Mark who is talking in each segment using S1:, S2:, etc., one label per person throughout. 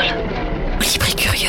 S1: Grand contrôle. Libre et curieux.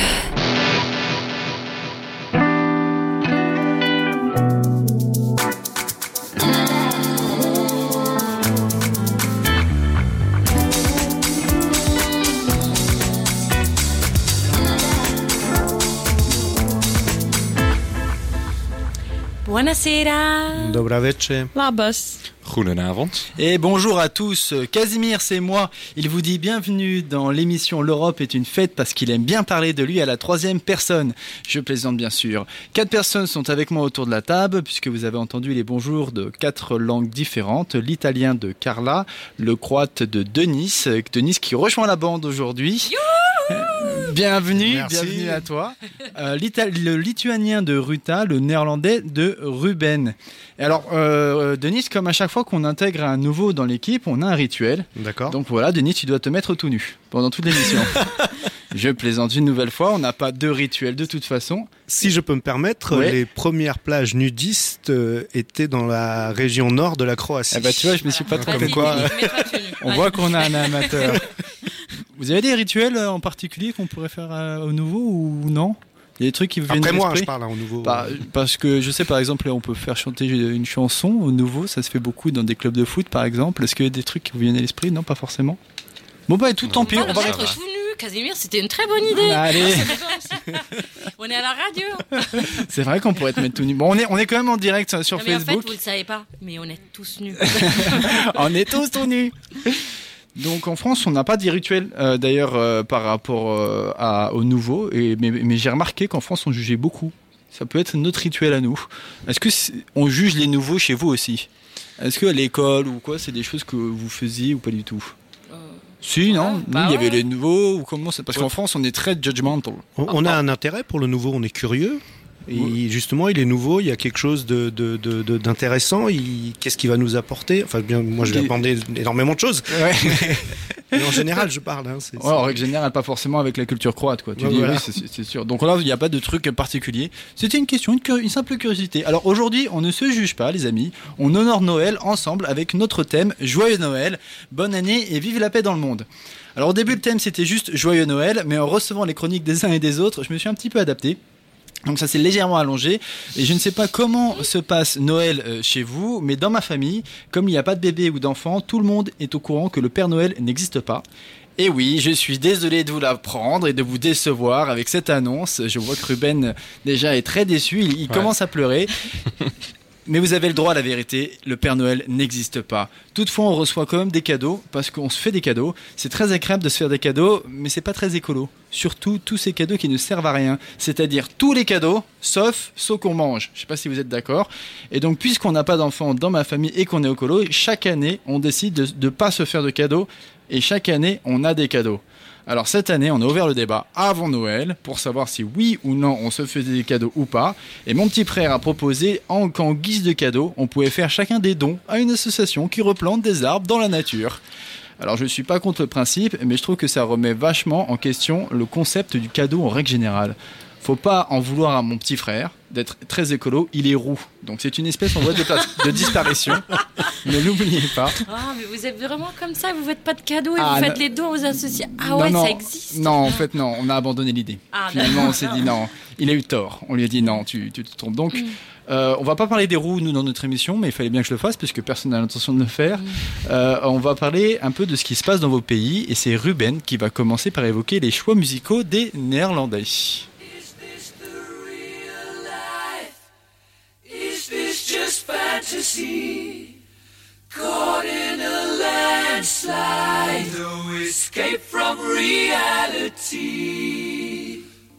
S2: Buonasera.
S3: Dobra večer.
S2: Labas.
S4: Goedenavond.
S3: Et bonjour à tous, Casimir c'est moi. Il vous dit bienvenue dans l'émission L'Europe est une fête parce qu'il aime bien parler de lui à la troisième personne. Je plaisante bien sûr. Quatre personnes sont avec moi autour de la table puisque vous avez entendu les bonjours de quatre langues différentes. L'italien de Carla, le croate de Denis, Denis qui rejoint la bande aujourd'hui. Bienvenue,
S4: Merci.
S3: bienvenue à toi. Euh, le lituanien de Ruta, le néerlandais de Ruben. Et alors, euh, Denis, comme à chaque fois qu'on intègre un nouveau dans l'équipe, on a un rituel.
S4: D'accord.
S3: Donc voilà, Denis, tu dois te mettre tout nu pendant toute l'émission. Je plaisante une nouvelle fois, on n'a pas de rituel de toute façon.
S4: Si je peux me permettre,
S3: Ouais.
S4: les premières plages nudistes euh, étaient dans la région nord de la Croatie.
S3: Eh ben, tu vois, je me suis pas
S2: Voilà.
S3: trompé. Quoi. On voit qu'on a un amateur. Vous avez des rituels euh, en particulier qu'on pourrait faire euh, au nouveau ou non? Il y a des trucs qui vous viennent
S4: Après moi, je parle hein, au nouveau.
S3: Bah, parce que je sais par exemple on peut faire chanter une chanson au nouveau, ça se fait beaucoup dans des clubs de foot par exemple. Est-ce qu'il y a des trucs qui vous viennent à l'esprit? Non, pas forcément. Bon bah tout tant pis,
S2: On va mettre tout nu, Casimir, c'était une très bonne idée.
S3: Allez,
S2: On est à la radio.
S3: c'est vrai qu'on pourrait te mettre tout nu. Bon, on est on est quand même en direct euh, sur
S2: Non, mais en fait,
S3: Facebook.
S2: vous le savez pas, mais on est tous nus.
S3: on est tous tout nus. Donc en France, on n'a pas de rituel euh, d'ailleurs euh, par rapport euh, à, au nouveau. Et, mais mais j'ai remarqué qu'en France, on jugeait beaucoup. Ça peut être notre rituel à nous. Est-ce que on juge les nouveaux chez vous aussi? Est-ce que à l'école ou quoi, c'est des choses que vous faisiez ou pas du tout? Si, non?
S2: ouais,
S3: Nous,
S2: bah
S3: il y avait
S2: ouais.
S3: les nouveaux ou comment Parce qu'en France, on est très judgmental.
S4: On, on a un intérêt pour le nouveau, on est curieux. Et justement, il est nouveau, il y a quelque chose de, de- de- de- d'intéressant. Il- Qu'est-ce qu'il va nous apporter? Enfin, bien, moi, je vais apprendre énormément de choses.
S3: Ouais.
S4: Mais en général, je parle. hein,
S3: Ouais, en règle générale, pas forcément avec la culture croate, quoi. Tu
S4: Ouais,
S3: dis
S4: voilà.
S3: oui, c'est- sûr. Donc là, il n'y a pas de truc particulier. C'était une question, une simple curiosité. Alors aujourd'hui, on ne se juge pas, les amis. On honore Noël ensemble avec notre thème Joyeux Noël, bonne année et vive la paix dans le monde. Alors au début, le thème c'était juste Joyeux Noël, mais en recevant les chroniques des uns et des autres, je me suis un petit peu adapté. Donc ça s'est légèrement allongé et je ne sais pas comment se passe Noël euh, chez vous, mais dans ma famille, comme il n'y a pas de bébé ou d'enfant, tout le monde est au courant que le Père Noël n'existe pas. Et oui, je suis désolé de vous l'apprendre et de vous décevoir avec cette annonce. Je vois que Ruben déjà est très déçu, il, il commence à pleurer. Mais vous avez le droit à la vérité, le Père Noël n'existe pas. Toutefois, on reçoit quand même des cadeaux parce qu'on se fait des cadeaux. C'est très agréable de se faire des cadeaux, mais c'est pas très écolo. Surtout tous ces cadeaux qui ne servent à rien, c'est-à-dire tous les cadeaux sauf ceux qu'on mange. Je sais pas si vous êtes d'accord. Et donc, puisqu'on n'a pas d'enfants dans ma famille et qu'on est écolo, chaque année, on décide de ne pas se faire de cadeaux et chaque année, on a des cadeaux. Alors cette année, on a ouvert le débat avant Noël pour savoir si oui ou non on se faisait des cadeaux ou pas. Et mon petit frère a proposé en- qu'en guise de cadeau, on pouvait faire chacun des dons à une association qui replante des arbres dans la nature. Alors je ne suis pas contre le principe, mais je trouve que ça remet vachement en question le concept du cadeau en règle générale. Faut pas en vouloir à mon petit frère d'être très écolo, il est roux. Donc c'est une espèce en voie de, disparition. ne l'oubliez pas.
S2: Ah, mais vous êtes vraiment comme ça, vous faites pas de cadeaux et
S3: Ah,
S2: vous faites les dons aux associés. Ah
S3: Non,
S2: ouais,
S3: non,
S2: ça existe.
S3: Non, en fait, non, on a abandonné l'idée.
S2: Ah,
S3: Finalement, on s'est dit non, il a eu tort. On lui a dit non, tu, tu te trompes. Donc, euh, on va pas parler des roues, nous, dans notre émission, mais il fallait bien que je le fasse, puisque personne n'a l'intention de le faire. Euh, on va parler un peu de ce qui se passe dans vos pays, et c'est Ruben qui va commencer par évoquer les choix musicaux des Néerlandais.
S5: Fantasy? Caught in a landslide, no escape from reality.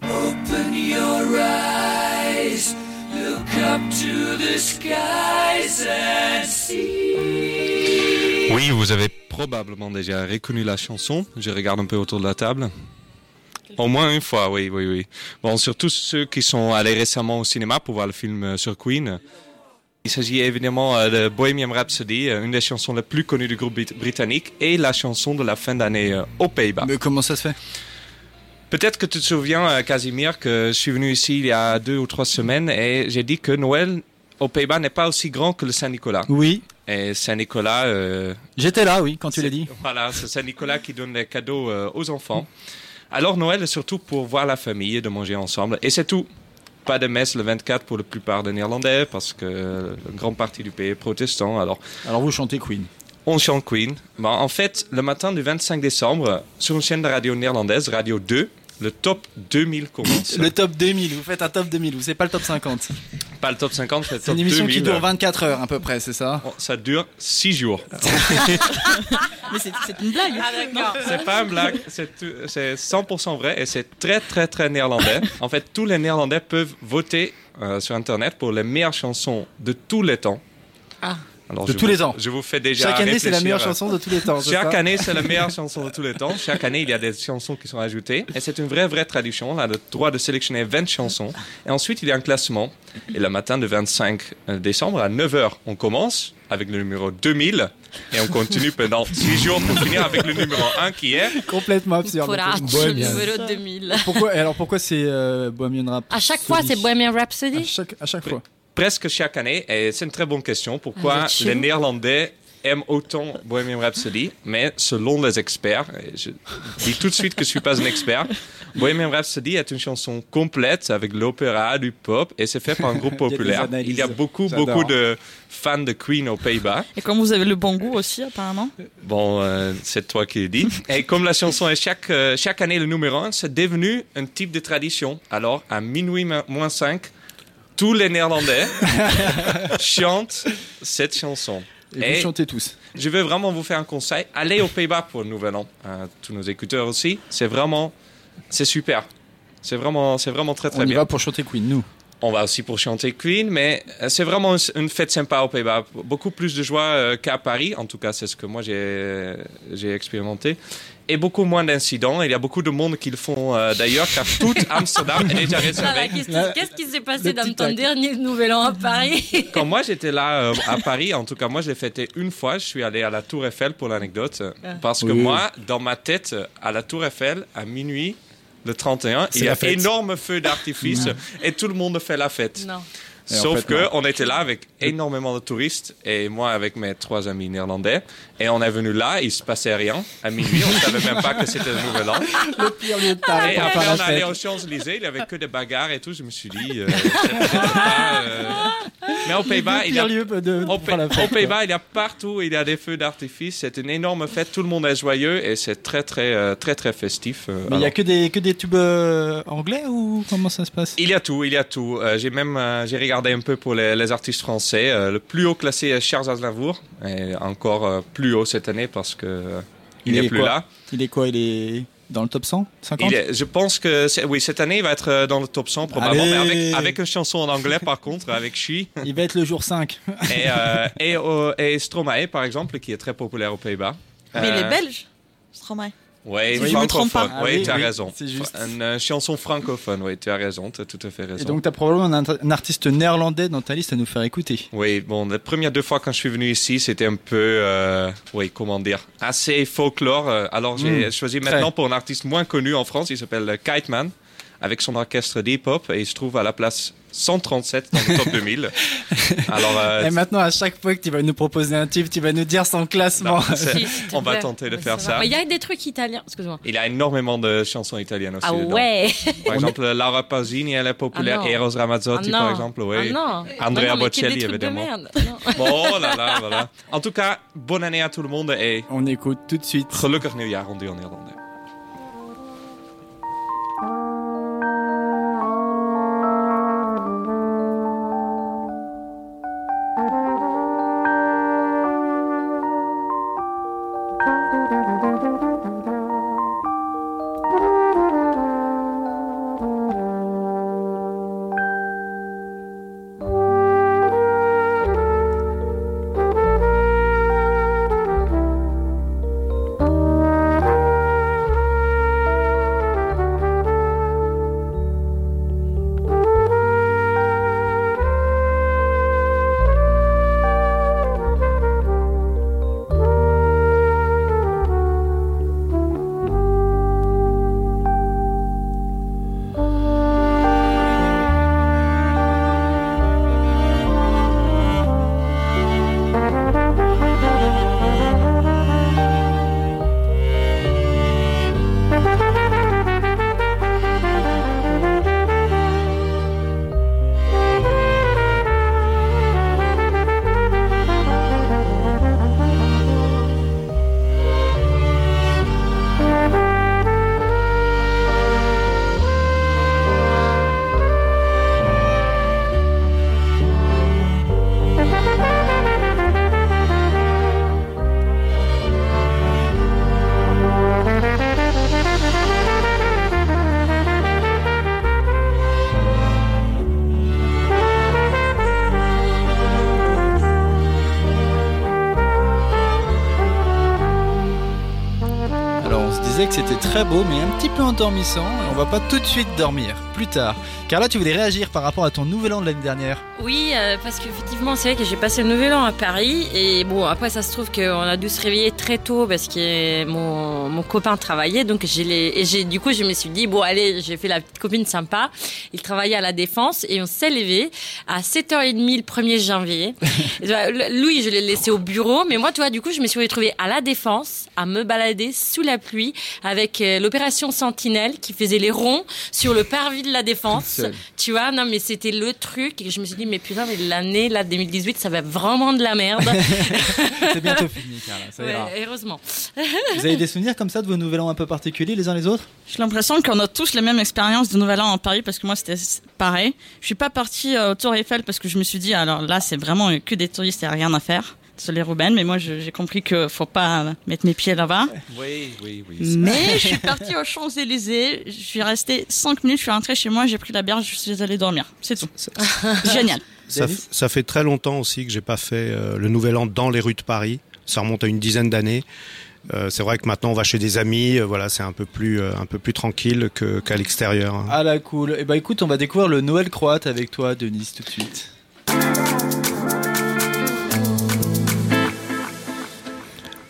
S5: Open your eyes, look up to the skies and see.
S6: Oui, vous avez probablement déjà reconnu la chanson. Je regarde un peu autour de la table. Au moins une fois, oui, oui, oui. Bon, surtout ceux qui sont allés récemment au cinéma pour voir le film sur Queen. Il s'agit évidemment euh, de Bohemian Rhapsody, euh, une des chansons les plus connues du groupe brit- britannique et la chanson de la fin d'année euh, aux Pays-Bas.
S3: Mais comment ça se fait?
S6: Peut-être que tu te souviens, Casimir, que je suis venu ici il y a deux ou trois semaines et j'ai dit que Noël aux Pays-Bas n'est pas aussi grand que le Saint-Nicolas.
S3: Oui,
S6: Et Saint-Nicolas, euh,
S3: j'étais là, oui, quand tu l'as dit.
S6: Voilà, c'est Saint-Nicolas qui donne les cadeaux euh, aux enfants. Alors Noël est surtout pour voir la famille et de manger ensemble. Et c'est tout. Pas de messe le 24 pour la plupart des Néerlandais parce que une grande partie du pays est protestant. Alors
S3: Alors vous chantez Queen.
S6: on chante Queen. Bon, en fait, le matin du 25 décembre, sur une chaîne de radio néerlandaise, Radio 2, le top 2000 commence.
S3: Le top 2000, vous faites un top 2000, vous c'est pas le top 50.
S6: Pas le top 50, c'est le
S3: C'est
S6: top
S3: une émission
S6: 2000.
S3: qui dure 24 heures à peu près, c'est ça
S6: Bon, Ça dure 6 jours.
S1: Mais c'est c'est une blague.
S2: Ah.
S6: C'est pas une blague, c'est c'est 100% vrai et c'est très très très néerlandais. En fait, tous les Néerlandais peuvent voter euh, sur Internet pour les meilleures chansons de tous les temps.
S2: Ah.
S6: Alors,
S3: De tous
S6: vous-
S3: les ans.
S6: Je vous fais déjà
S3: Chaque année, c'est la meilleure
S6: euh,
S3: chanson de tous les temps.
S6: Chaque année, c'est la meilleure chanson de tous les temps. Chaque année, il y a des chansons qui sont ajoutées. Et c'est une vraie, vraie tradition. On a le droit de sélectionner 20 chansons. Et ensuite, il y a un classement. Et le matin du 25 décembre, à 9h, on commence avec le numéro 2000. Et on continue pendant 6 jours pour finir avec le numéro 1 qui est...
S3: Complètement absurde. Bohemian.
S2: numéro 2000.
S3: Pourquoi, alors pourquoi c'est euh, Bohemian Rap
S2: À chaque fois, c'est Bohemian Rhapsody.
S3: À chaque, à chaque fois.
S6: Presque chaque année. Et c'est une très bonne question.
S2: Ah,
S6: Pourquoi
S2: chez
S6: les Néerlandais aiment autant Bohemian Rhapsody Mais selon les experts, et je dis tout de suite que je suis pas un expert, Bohemian Rhapsody est une chanson complète avec l'opéra, du pop, et c'est fait par un groupe
S3: Il y a des
S6: populaire. Il y a beaucoup, beaucoup de fans de Queen aux Pays-Bas.
S1: Et comme vous avez le bon goût aussi, apparemment.
S6: Bon, euh, c'est toi qui le dis. Et comme la chanson est chaque, euh, chaque année le numéro 1, c'est devenu un type de tradition. Alors, à minuit mo- moins 5, tous les Néerlandais chantent cette chanson.
S3: Et,
S6: Et-
S3: vous chantez tous.
S6: Je veux vraiment vous faire un conseil. Allez aux Pays-Bas pour le Nouvel An. Euh, tous nos écouteurs aussi. C'est vraiment, c'est super. C'est vraiment, c'est vraiment très très
S3: On y
S6: bien.
S3: va pour chanter Queen, nous.
S6: On va aussi pour chanter Queen, mais euh, c'est vraiment une- fête sympa aux Pays-Bas. Beaucoup plus de joie euh, qu'à Paris, en tout cas, c'est ce que moi j'ai j'ai expérimenté. Et beaucoup moins d'incidents. Il y a beaucoup de monde qui le font euh, d'ailleurs, car tout Amsterdam est déjà réservé.
S2: Qu'est-ce qui- qu'est-ce qui s'est passé dans ton dernier nouvel an à Paris
S6: Quand moi j'étais là euh, à Paris, en tout cas moi je l'ai fêté une fois, je suis allé à la Tour Eiffel pour l'anecdote,
S2: Ah.
S6: parce que
S3: Oui.
S6: moi, dans ma tête, à la Tour Eiffel, à minuit, le 31,
S3: C'est
S6: il y a énorme feu d'artifice et tout le monde fait la fête.
S2: Non.
S3: Et en
S6: Sauf
S3: fait,
S6: que on était là avec énormément de touristes et moi avec mes trois amis néerlandais et on est venu là, il se passait rien. À minuit, on savait même pas que c'était le nouvel an.
S3: Le pire lieu de Paris
S6: Et après, on allait
S3: fête.
S6: aux Champs-Élysées, il y avait que des bagarres et tout. Je me suis dit, euh, pas, euh, mais aux Pays-Bas, il y a
S3: pire lieu de,
S6: au,
S3: pour faire la
S6: Pays-
S3: fête,
S6: aux Pays-Bas, il y a partout, il y a des feux d'artifice. C'est une énorme fête. Tout le monde est joyeux et c'est très, très, euh, très, très festif.
S3: Mais il y a que des, que des tubes anglais ou comment ça se passe?
S6: Il y a tout, il y a tout. J'ai même j'ai regardé un peu pour les, les artistes français. Euh, le plus haut classé est Charles Aznavour, et encore euh, plus haut cette année parce que euh, il
S3: Il
S6: n'est
S3: est
S6: plus
S3: quoi
S6: là.
S3: Il est quoi Il est dans le top 100 50
S6: Il est- je pense que oui cette année il va être dans le top 100 probablement, mais avec, avec une chanson en anglais par contre, avec She
S3: Il va être le jour 5.
S6: et, euh, et, euh, et Stromae par exemple qui est très populaire aux Pays-Bas.
S1: Mais il
S6: Euh,
S1: est belge, Stromae. Si trompe
S6: francophone.
S1: pas.
S3: Ah
S6: oui,
S3: oui,
S6: tu as
S3: oui,
S6: raison.
S3: c'est juste.
S6: Une euh, chanson francophone, oui, tu as raison, tu as tout à fait raison.
S3: Et donc, tu as probablement un, un artiste néerlandais dans ta liste à nous faire écouter.
S6: Oui, bon, les premières deux fois quand je suis venu ici, c'était un peu, euh, oui, comment dire, assez folklore. Euh, Alors j'ai
S3: Mm,
S6: choisi
S3: très.
S6: maintenant pour un artiste moins connu en France, il s'appelle euh, Kite Man, avec son orchestre d'hip-hop, et il se trouve à la place 137 dans le top 2000. Alors, euh,
S3: Et maintenant, à chaque fois que tu vas nous proposer un tube, tu vas nous dire son classement.
S6: non,
S2: Si,
S6: on va tenter de faire ça.
S2: Mais Il y a des trucs italiens. Excuse-moi.
S6: Il a énormément de chansons italiennes aussi.
S2: Ah
S6: dedans.
S2: ouais.
S6: Par exemple, Laura Pausini, elle est populaire.
S2: Ah non.
S6: Eros Ramazzotti,
S2: Ah
S6: par exemple, oui.
S2: Ah non.
S6: Andrea
S2: Ah non,
S6: Bocelli, évidemment. Bon, oh là là, voilà. En tout cas, bonne année à tout le monde et
S3: On écoute tout de suite.
S6: gelukkig nieuwjaar, on dit en.
S3: Très beau, mais un petit peu endormissant. Et on va pas tout de suite dormir. Plus tard. Carla, tu voulais réagir par rapport à ton nouvel an de l'année dernière
S2: Oui, euh, parce qu'effectivement, c'est vrai que j'ai passé le nouvel an à Paris. Et bon, après, ça se trouve qu'on a dû se réveiller très tôt parce que mon, mon copain travaillait. Donc, j'ai les, et j'ai, du coup, je me suis dit, bon, allez, j'ai fait la petite copine sympa. Il travaillait à la Défense et on s'est levé à 7h30 le 1er janvier. Vois, Louis, je l'ai laissé au bureau. Mais moi, tu vois, du coup, je me suis retrouvée à la Défense à me balader sous la pluie avec euh, l'opération Sentinelle qui faisait les ronds sur le parvis de la Défense. Tu vois, non, mais c'était le truc. Et je me suis dit, mais putain, mais l'année, là, 2018, ça va être vraiment de la merde.
S3: C'est bientôt fini, Carla. Ça ira.
S2: Ouais, heureusement.
S3: Vous avez des souvenirs comme ça de vos nouvel an un peu particuliers les uns les autres?
S1: J'ai l'impression qu'on a tous la même expérience de Nouvel An en Paris parce que moi c'était pareil. Je suis pas partie euh, au Tour Eiffel parce que je me suis dit alors là c'est vraiment que des touristes et rien à faire. Désolé Ruben, mais moi j'ai compris que faut pas mettre mes pieds là-bas.
S6: Oui, oui, oui.
S1: Mais je suis partie aux Champs-Élysées, je suis restée 5 minutes, je suis rentrée chez moi, j'ai pris la bière, je suis allée dormir. C'est tout. Génial.
S4: Ça, fait très longtemps aussi que j'ai pas fait euh, le Nouvel An dans les rues de Paris. Ça remonte à une dizaine d'années. Euh, c'est vrai que maintenant on va chez des amis, euh, voilà, c'est un peu plus euh, un peu plus tranquille qu'à l'extérieur. hein.
S3: Ah là cool. Et bah écoute, on va découvrir le Noël croate avec toi, Denise, tout de suite.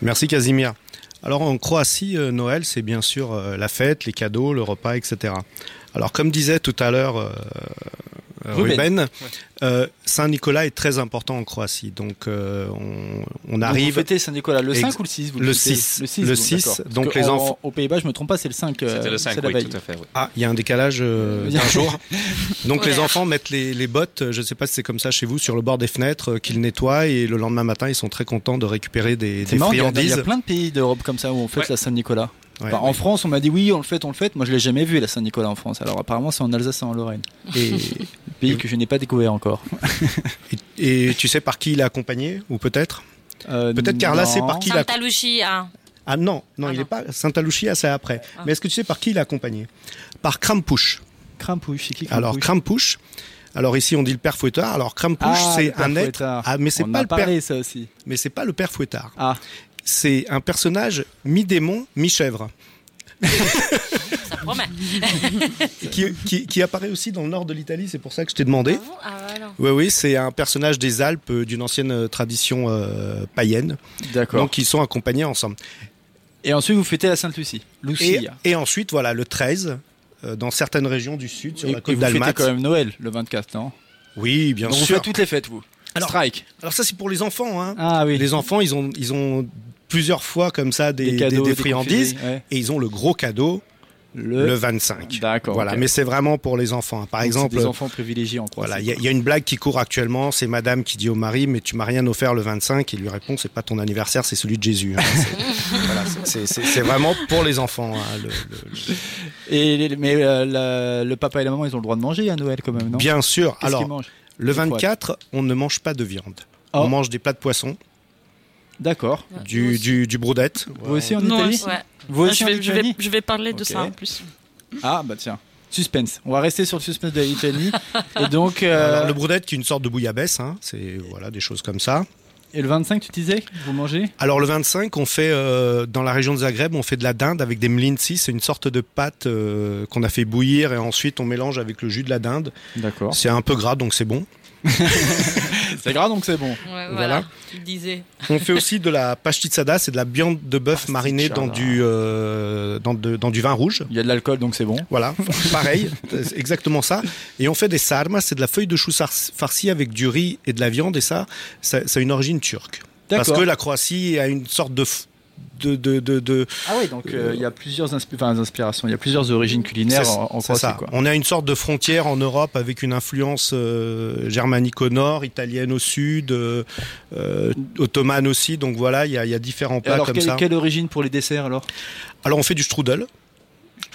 S4: Merci Casimir. Alors en Croatie, euh, Noël, c'est bien sûr euh, la fête, les cadeaux, le repas, etc. Alors comme disait tout à l'heure euh,
S3: Ruben.
S4: Ruben, euh, Saint-Nicolas est très important en Croatie. Donc euh, on, on
S3: Donc,
S4: arrive...
S3: Vous fêtez Saint-Nicolas le
S4: Ex-
S3: 5 ou le 6 vous
S4: le
S3: fêtez
S4: 6.
S3: Le 6.
S4: Le
S3: vous,
S4: 6,
S3: d'accord. Parce
S4: donc les
S3: en-
S4: enfants-
S3: Aux Pays-Bas, je me trompe pas, c'est le 5. euh,
S6: C'était le
S3: c'est
S6: 5,
S3: la
S6: oui, tout à fait. oui.
S4: Ah, il y a un décalage euh, d'un jour. Donc les enfants mettent les, les bottes, euh, je ne sais pas si c'est comme ça chez vous, sur le bord des fenêtres, euh, qu'ils nettoient et le lendemain matin, ils sont très contents de récupérer des, des
S3: marrant, il y, a, il y
S4: friandises.
S3: a plein de pays d'Europe comme ça où on fête
S6: Ouais.
S3: la Saint-Nicolas.
S4: Ouais.
S3: Enfin, En France, on m'a dit oui, on le fête, on le fête. Moi, je l'ai jamais vu la Saint-Nicolas en France. Alors apparemment, c'est en Alsace et en Lorraine.
S4: Et,
S3: Pays que je n'ai pas découvert encore.
S4: et- et tu sais par qui il est accompagné ou peut-être
S3: Euh,
S4: Peut-être Carla sait par qui il a
S2: Santa Lucia.
S4: Ah non, non,
S2: Ah
S4: il n'est pas Santa Lucia, c'est après.
S2: Ah.
S4: Mais est-ce que tu sais par qui il est accompagné Par Krampouche.
S3: Krampouche, c'est qui
S4: Alors
S3: Krampouche.
S4: Alors ici on dit le père fouettard. Alors Krampouche
S3: Ah,
S4: c'est
S3: le père
S4: un être.
S3: Fouettard.
S4: Ah mais c'est pas
S3: a
S4: le père.
S3: parlé ça aussi.
S4: Mais c'est pas le père fouettard.
S3: Ah,
S4: C'est un personnage mi-démon, mi-chèvre.
S2: Ça promet.
S4: qui, qui, qui apparaît aussi dans le nord de l'Italie, c'est pour ça que je t'ai demandé.
S2: Ah Ah, voilà.
S4: Oui, oui, c'est un personnage des Alpes euh, d'une ancienne euh, tradition euh, païenne.
S3: d'accord.
S4: Donc ils sont accompagnés ensemble.
S3: Et ensuite, vous fêtez la Sainte-Lucie.
S4: Et,
S3: Lucia.
S4: et ensuite, voilà, le 13, euh, dans certaines régions du sud, sur
S3: Et-
S4: la
S3: et
S4: côte
S3: vous fêtez quand même Noël le 24, non?
S4: Oui, bien
S3: Donc vous
S4: sûr.
S3: faites toutes les fêtes, vous.
S4: Alors-
S3: Strike.
S4: Alors ça, c'est pour les enfants. Hein.
S3: Ah oui.
S4: Les enfants, ils ont, ils ont plusieurs fois comme ça des,
S3: cadeaux,
S4: des
S3: des
S4: friandises.
S3: ouais.
S4: Et ils ont le gros cadeau
S3: Le,
S4: le 25.
S3: D'accord.
S4: Voilà, mais c'est vraiment pour les enfants. hein. Par
S3: Donc,
S4: exemple,
S3: des enfants privilégiés en Croatie.
S4: Voilà, il y, a- il y a une blague qui court actuellement, c'est madame qui dit au mari mais tu m'as rien offert le 25 et il lui répond c'est pas ton anniversaire, c'est celui de Jésus. hein. C'est- voilà, vraiment pour les enfants. hein, le- le- le-
S3: Et les- mais euh, la- le papa et la maman, ils ont le droit de manger à Noël quand même, non?
S4: Bien sûr. Alors, le
S3: Des fois.
S4: 24, on ne mange pas de viande.
S3: Oh.
S4: On mange des plats de poisson,
S3: D'accord.
S4: du, du, du broudette.
S3: Vous aussi en
S1: Non,
S3: Italie
S1: aussi.
S2: Ouais.
S3: Vous
S1: Ah,
S3: aussi
S1: je,
S3: en
S1: vais, je, vais,
S3: Lituanie
S1: je vais parler de ça en plus.
S3: Ah bah tiens. Suspense. On va rester sur le suspense de la Lituanie. et donc, euh,
S4: Alors, le broudette qui est une sorte de bouillabaisse, hein, c'est voilà des choses comme ça.
S3: et le 25, tu disais Vous mangez?
S4: Alors le 25, on fait euh, dans la région de Zagreb, on fait de la dinde avec des mlinci, c'est une sorte de pâte euh, qu'on a fait bouillir et ensuite on mélange avec le jus de la dinde.
S3: D'accord.
S4: C'est un peu gras donc c'est bon.
S3: C'est gras donc c'est bon.
S2: Ouais, voilà.
S4: Voilà.
S2: Tu le disais.
S4: On fait aussi de la pastitsada, c'est de la viande de bœuf marinée dans du euh, dans, de- dans du vin rouge.
S3: Il y a de l'alcool donc c'est bon.
S4: Voilà, pareil, c'est exactement ça. Et on fait des sarmas, c'est de la feuille de chou farcie avec du riz et de la viande et ça, ça, ça a une origine turque. Parce que la Croatie a une sorte de de, de, de, de-
S3: Ah oui, donc euh, il y a plusieurs inspi- enfin, inspirations, il y a plusieurs origines culinaires en, en Croatie.
S4: ça.
S3: Quoi.
S4: On a une sorte de frontière en Europe avec une influence euh, germanique au nord, italienne au sud, euh, euh, ottomane aussi. Donc voilà, il y a, il y a différents plats
S3: alors,
S4: comme
S3: quelle,
S4: ça.
S3: quelle origine pour les desserts alors?
S4: Alors on fait du strudel.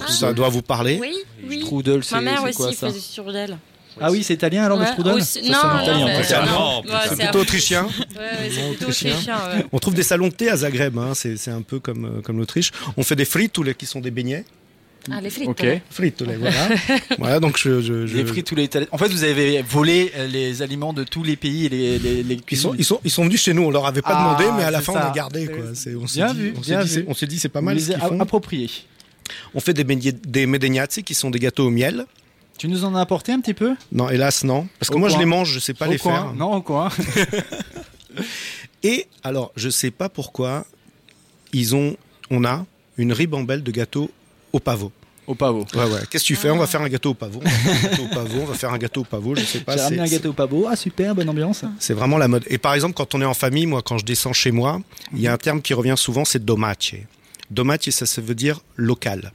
S4: Ça doit vous parler.
S2: Oui, oui.
S3: Strudel, c'est
S2: Ma mère aussi
S3: quoi ça?
S2: faisait sur d'elle.
S3: Ah oui, c'est italien alors le
S2: Ouais,
S3: strudel
S2: aussi-
S3: Ça
S2: non, Ouais,
S4: C'est
S2: c'est
S4: plutôt autrichien.
S2: Ouais, plutôt
S4: autrichien. On trouve des salons de thé à Zagreb, hein, c'est c'est un peu comme, euh, comme l'Autriche. On fait des frites, tous les qui sont des beignets.
S2: Ah, les frites.
S3: Ok.
S4: Frittole, voilà. voilà, donc je, je, je-
S3: Les frites, tous les Italiens. En fait, vous avez volé euh, les aliments de tous les pays et les, les, les
S4: Ils sont, ils, sont, ils sont venus chez nous, on leur avait pas
S3: Ah,
S4: demandé, mais à la fin
S3: ça.
S4: on a gardé. Quoi. C'est- On s'est
S3: Bien
S4: dit,
S3: vu,
S4: on s'est
S3: bien
S4: dit,
S3: vu.
S4: c'est- on s'est dit, c'est pas mal
S3: les
S4: ce qu'ils
S3: a-
S4: font.
S3: appropriés.
S4: On fait des, des medegnazzi qui sont des gâteaux au miel.
S3: Tu nous en as apporté un petit peu?
S4: Non, hélas, non. Parce que
S3: Au
S4: moi, je les mange, je sais pas
S3: Au
S4: les
S3: coin.
S4: faire.
S3: Non, au coin.
S4: Et alors, je sais pas pourquoi, ils ont, on a une ribambelle de gâteaux au pavot.
S3: Au pavot.
S4: Ouais, ouais. Qu'est-ce que tu fais? On va faire un gâteau au pavot. On va faire un gâteau au pavot. On va faire un gâteau au pavot. Je sais pas.
S3: J'ai ramené un gâteau au pavot. Ah, super, bonne ambiance.
S4: C'est vraiment la mode. Et par exemple, quand on est en famille, moi, quand je descends chez moi, il y a un terme qui revient souvent, c'est domace. Domace, ça, ça veut dire local.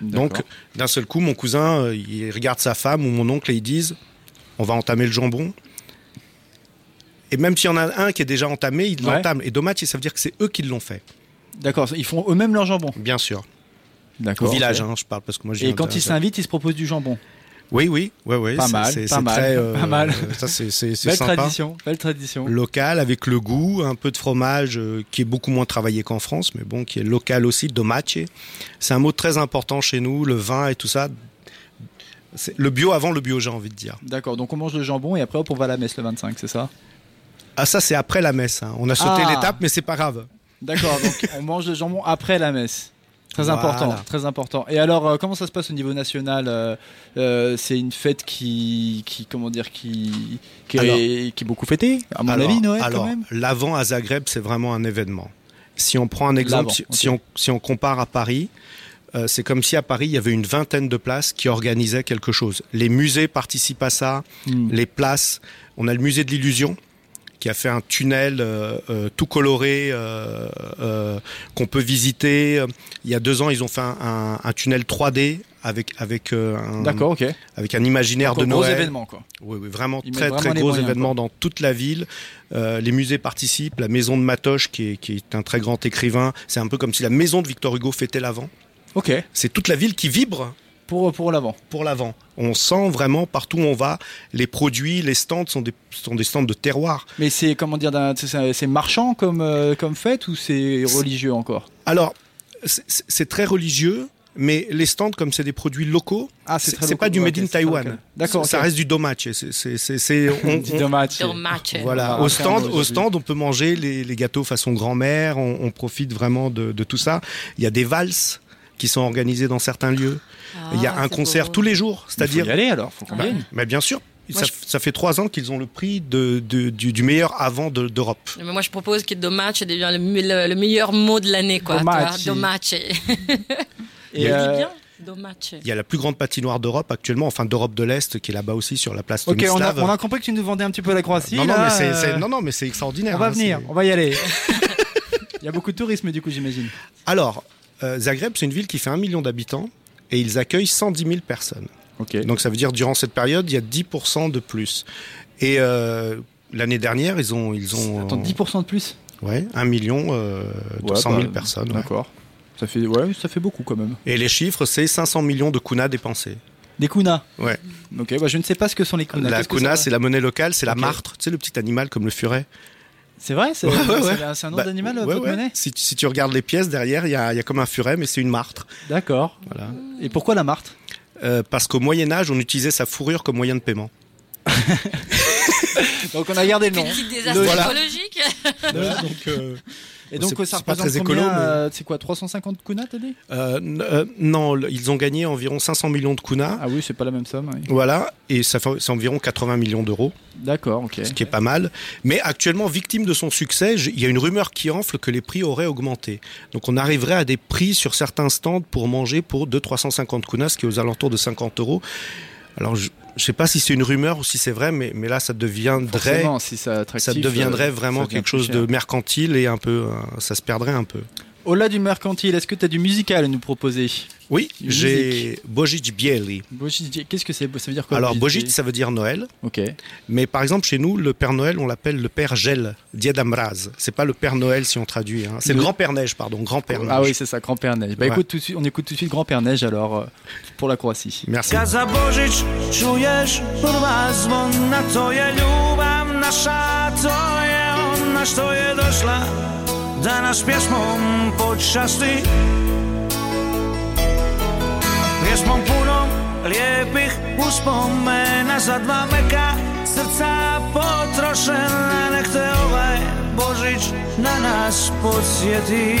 S4: Donc, d'un seul coup, mon cousin, euh, il regarde sa femme ou mon oncle et ils disent, on va entamer le jambon. Et même s'il y en a un qui est déjà entamé, ils
S3: Ouais.
S4: l'entament. Et domace, ça veut dire que c'est eux qui l'ont fait,
S3: D'accord, ils font eux-mêmes leur jambon.
S4: bien sûr.
S3: D'accord.
S4: Au village, hein, je parle parce que moi.
S3: Et quand ils s'invitent, ils se proposent du jambon.
S4: Oui, oui, oui, oui.
S3: Pas mal,
S4: c'est-
S3: pas mal,
S4: très, euh,
S3: pas mal.
S4: Ça, c'est c'est- c'est
S3: Belle
S4: sympa.
S3: tradition, belle tradition.
S4: local avec le goût, un peu de fromage euh, qui est beaucoup moins travaillé qu'en France, mais bon, qui est local aussi, domace. C'est un mot très important chez nous, le vin et tout ça. C'est le bio avant le bio, j'ai envie de dire.
S3: D'accord, donc on mange le jambon et après hop, on va à la messe le 25, c'est ça?
S4: Ah ça c'est après la messe. hein. On a sauté
S3: Ah.
S4: l'étape, mais c'est pas grave.
S3: D'accord, donc on mange le jambon après la messe. Très
S4: Voilà.
S3: important, très important. Et alors, euh, comment ça se passe au niveau national Euh, euh, C'est une fête qui, qui, comment dire, qui, qui,
S4: Alors-
S3: est, qui est beaucoup fêtée, à mon
S4: alors,
S3: avis, Noël
S4: alors,
S3: quand même.
S4: l'avant à Zagreb, c'est vraiment un événement. Si on prend un exemple, si, on, si on compare à Paris, c'est comme si à Paris, il y avait une vingtaine de places qui organisaient quelque chose. Les musées participent à ça,
S3: Hmm.
S4: les places. On a le musée de l'illusion qui a fait un tunnel euh, euh, tout coloré euh, euh, qu'on peut visiter. Il y a deux ans, ils ont fait un, un- un tunnel 3D avec avec un,
S3: D'accord, ok.
S4: avec un imaginaire
S3: Donc,
S4: de
S3: gros
S4: Noël.
S3: événement, quoi.
S4: Oui, oui, vraiment
S3: Ils
S4: très très gros
S3: moyens,
S4: événements dans toute la ville. Euh, les musées participent. La maison de Matoche, qui est, qui est un très grand écrivain, c'est un peu comme si la maison de Victor Hugo fêtait l'avant.
S3: Ok,
S4: C'est toute la ville qui vibre
S3: pour, pour l'avant.
S4: pour l'avant. On sent vraiment partout où on va, les produits, les stands sont des, sont des stands de terroir.
S3: Mais c'est, comment dire, c'est marchand comme, euh, comme fête ou c'est religieux encore?
S4: Alors, c'est- très religieux, mais les stands, comme c'est des produits locaux,
S3: Ah,
S4: c'est
S3: très
S4: c'est pas
S3: local.
S4: du made in
S3: local. D'accord,
S4: Ça reste du domache. C'est-. Voilà, au stand, au stand, on peut manger les, les gâteaux façon grand-mère. On, on profite vraiment de, de tout ça. Il y a des valses qui sont organisées dans certains lieux. Il y a
S2: Ah,
S4: un concert
S2: beau.
S4: tous les jours,
S3: Il faut y
S4: c'est-à-dire.
S3: aller alors, faut qu'on
S4: Bah,
S3: vienne.
S4: mais bien sûr,
S2: Moi,
S4: ça,
S2: je-
S4: ça fait trois ans qu'ils ont le prix de, de- du, du meilleur avant de- d'Europe.
S2: Mais moi, je propose que domace devient le, le- le meilleur mot de l'année, quoi.
S3: Domace. Et,
S2: Il
S3: euh,
S2: dit bien.
S4: Il y a la plus grande patinoire d'Europe actuellement, enfin d'Europe de l'Est, qui est là-bas aussi sur la place de
S3: Ok, on a, on a compris que tu nous vendais un petit peu la Croatie.
S4: non, non,
S3: là,
S4: mais c'est,
S3: euh,
S4: c'est- non, non, mais c'est extraordinaire.
S3: On va
S4: hein,
S3: venir,
S4: c'est-
S3: on va y aller. Il y a beaucoup de tourisme du coup, j'imagine.
S4: Alors, euh, Zagreb, c'est une ville qui fait un million d'habitants et ils accueillent 110 000 personnes. Donc ça veut dire durant cette période, il y a 10% de plus. Et euh, l'année dernière, ils ont, ils ont
S3: Attends, 10% de plus?
S4: Ouais, 1 million euh,
S3: Ouais,
S4: 100 000
S3: bah,
S4: personnes. ouais.
S3: D'accord. Ça fait, ouais, ça fait beaucoup quand même.
S4: Et les chiffres, c'est 500 millions de kunas dépensés.
S3: Des kunas.
S4: Ouais.
S3: Ok, bah, je ne sais pas ce que sont les kunas.
S4: la kuna, c'est la monnaie locale, c'est la martre, tu sais, le petit animal comme le furet.
S3: C'est vrai C'est
S4: Ouais,
S3: un nom
S4: Bah,
S3: d'animal,
S4: ouais,
S3: votre
S4: ouais.
S3: monnaie
S4: Si, tu- si tu regardes les pièces derrière, il y a, il y a comme un furet, mais c'est une martre.
S3: D'accord.
S4: Voilà.
S3: Et pourquoi la martre?
S4: Euh, parce qu'au Moyen Âge, on utilisait sa fourrure comme moyen de paiement.
S3: Donc on a gardé le nom.
S2: Petit désastre
S4: Voilà.
S2: écologique.
S4: Voilà, donc, euh,
S3: Et donc
S4: C'est-
S3: ça
S4: pas très écolo, mais-
S3: euh, C'est quoi 350 kunas, t'as dit
S4: euh, euh, non, ils ont gagné environ 500 millions de kunas.
S3: Ah oui, c'est pas la même somme. oui.
S4: Voilà, et ça fait c'est environ 80 millions d'euros,
S3: D'accord, ok.
S4: ce qui est pas mal. Mais actuellement, victime de son succès, il y a une rumeur qui enfle que les prix auraient augmenté. Donc on arriverait à des prix sur certains stands pour manger pour 200-350 kunas, ce qui est aux alentours de 50 euros. Alors je ne sais pas si c'est une rumeur ou si c'est vrai, mais, mais là ça deviendrait,
S3: Forcément, si ça attractif,
S4: ça deviendrait
S3: euh,
S4: vraiment
S3: ça
S4: quelque chose
S3: cher.
S4: de mercantile et un peu, euh, ça se perdrait un peu.
S3: Au-delà du mercantile, est-ce que tu as du musical à nous proposer?
S4: Oui, j'ai Božić Bieli.
S3: Božić, Qu'est-ce que c'est? Ça veut dire quoi
S4: Alors
S3: Božić
S4: Božić, ça veut dire Noël.
S3: Ok.
S4: Mais par exemple, chez nous, le Père Noël, on l'appelle le Père Gel, Diada Mraz. C'est pas le Père Noël si on traduit. hein. C'est le
S3: Le-
S4: Grand-Père Neige, pardon, Grand-Père Neige.
S3: Ah oui, c'est ça, Grand-Père Neige. Bah
S4: Ouais.
S3: écoute, tout de suite, on écoute tout de suite Grand-Père Neige alors euh, pour la Croatie.
S4: Merci.
S5: Kad za Božić čuješ prva zvona To je ljubav naša, to je ona što je došla Da nas pjesmom počasti. Pjesmom punom lijepih uspomena Za dva meka srca potrošena Nek te ovaj Božić na nas podsjeti.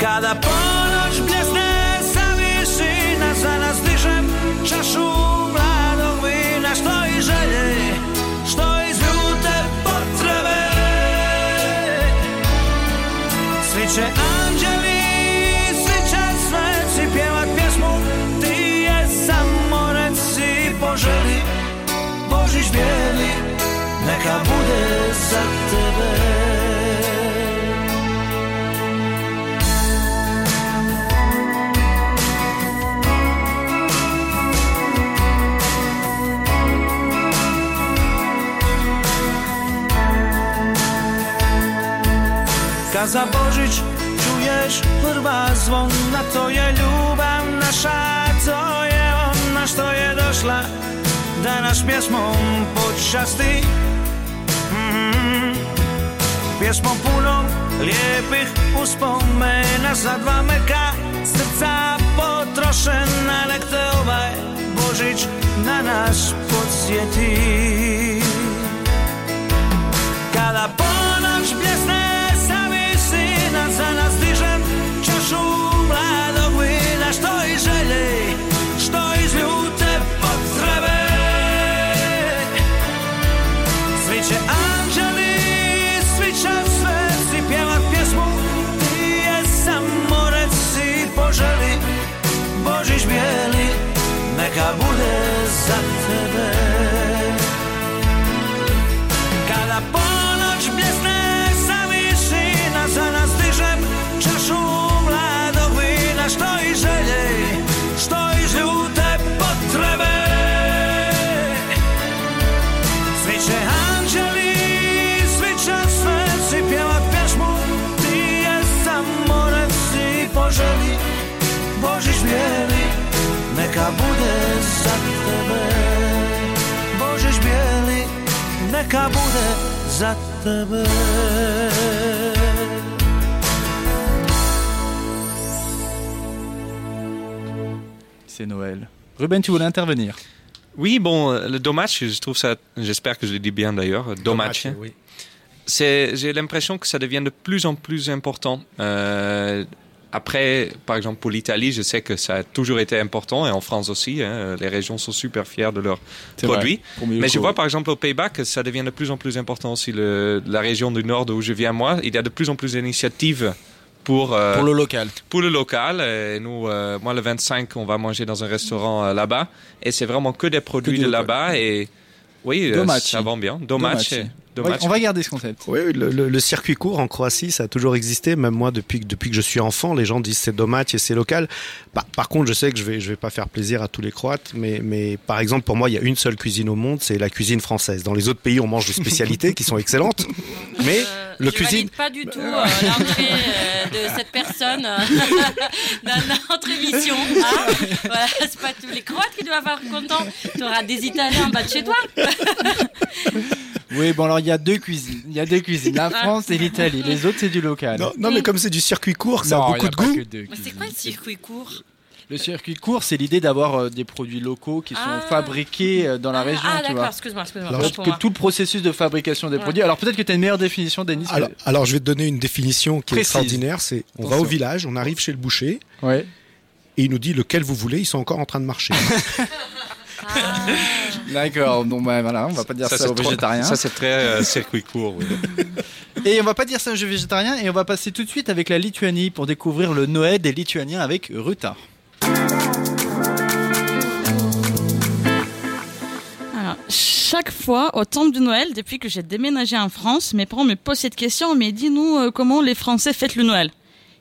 S5: Kada ponoć bljesne sa visina Za nas dižem čašu Neka bude za tebe? Kad za Božić čuješ prva zvona To je ljubav naša, to je ona što je došla Da nas pjesmom počasti mm Pjesmom punom lijepih uspomena Za dva meka srca potrošena Nek te ovaj Božić na nas podsjeti tebe Božić bijeli neka bude za tebe
S3: C'est Noël. Ruben, tu voulais intervenir
S6: Oui, bon, euh, le dommage, je trouve ça, j'espère que je le dis bien d'ailleurs, dommage.
S4: Oui.
S6: C'est, j'ai l'impression que ça devient de plus en plus important. Euh, après, par exemple, pour l'Italie, je sais que ça a toujours été important, et en France aussi, hein, les régions sont super fières de leurs
S3: vrai,
S6: produits. Mais je vois par exemple aux Pays-Bas que ça devient de plus en plus important aussi. Le, la région du Nord où je viens moi, il y a de plus en plus d'initiatives pour, euh,
S3: Pour le local.
S6: pour le local. Et nous, euh, moi, le 25, on va manger dans un restaurant euh, là-bas. Et c'est vraiment que des produits
S3: du
S6: de là-bas. Et oui, ça vend bien.
S3: On va garder ce concept.
S4: Oui, le, le- le circuit court en Croatie, ça a toujours existé. Même moi, depuis, que- depuis que je suis enfant, les gens disent c'est dommage et c'est local. Par, par contre, je sais que je vais, je vais pas faire plaisir à tous les Croates, mais, mais par exemple, pour moi, il y a une seule cuisine au monde, c'est la cuisine française. Dans les autres pays, on mange des spécialités qui sont excellentes, mais
S2: Euh,
S4: le
S2: je
S4: cuisine.
S2: valide pas du tout euh, l'entrée euh, de cette personne euh, dans notre émission. hein. voilà, c'est pas tous les Croates qui doivent être contents. Tu auras des Italiens en bas de chez toi.
S3: Oui, bon alors il y a deux cuisines. Il y a deux cuisines, la France et l'Italie. Les autres c'est du local.
S4: Non, non, mais comme c'est du circuit court, ça
S3: Non,
S4: a beaucoup
S3: a
S4: de goût.
S2: c'est quoi le circuit court?
S3: Le circuit court, c'est l'idée d'avoir euh, des produits locaux qui sont
S2: Ah.
S3: fabriqués euh, dans la
S2: Ah,
S3: région,
S2: Ah
S3: tu
S2: d'accord,
S3: vois.
S2: excuse-moi, excuse-moi.
S4: Alors,
S2: autant
S3: Que tout le processus de fabrication des
S2: Ouais.
S3: produits. Alors peut-être que tu as une meilleure définition, Denis.
S4: Alors, alors, je vais te donner une définition qui est extraordinaire. C'est on va au village, on arrive chez le boucher
S3: Ouais.
S4: et il nous dit lequel vous voulez. Ils sont encore en train de marcher.
S2: Ah.
S3: D'accord. Donc bah, voilà, on va pas dire ça,
S6: c'est
S3: aux
S6: trop-
S3: végétariens.
S6: Ça, c'est très euh, circuit court. oui.
S3: Et on va pas dire ça aux jeux végétariens. Et on va passer tout de suite avec la Lituanie pour découvrir le Noël des Lituaniens avec Ruta.
S1: Alors, chaque fois, au temps de Noël, depuis que j'ai déménagé en France, mes parents me posent cette question, mais dis-nous euh, comment les Français fêtent le Noël?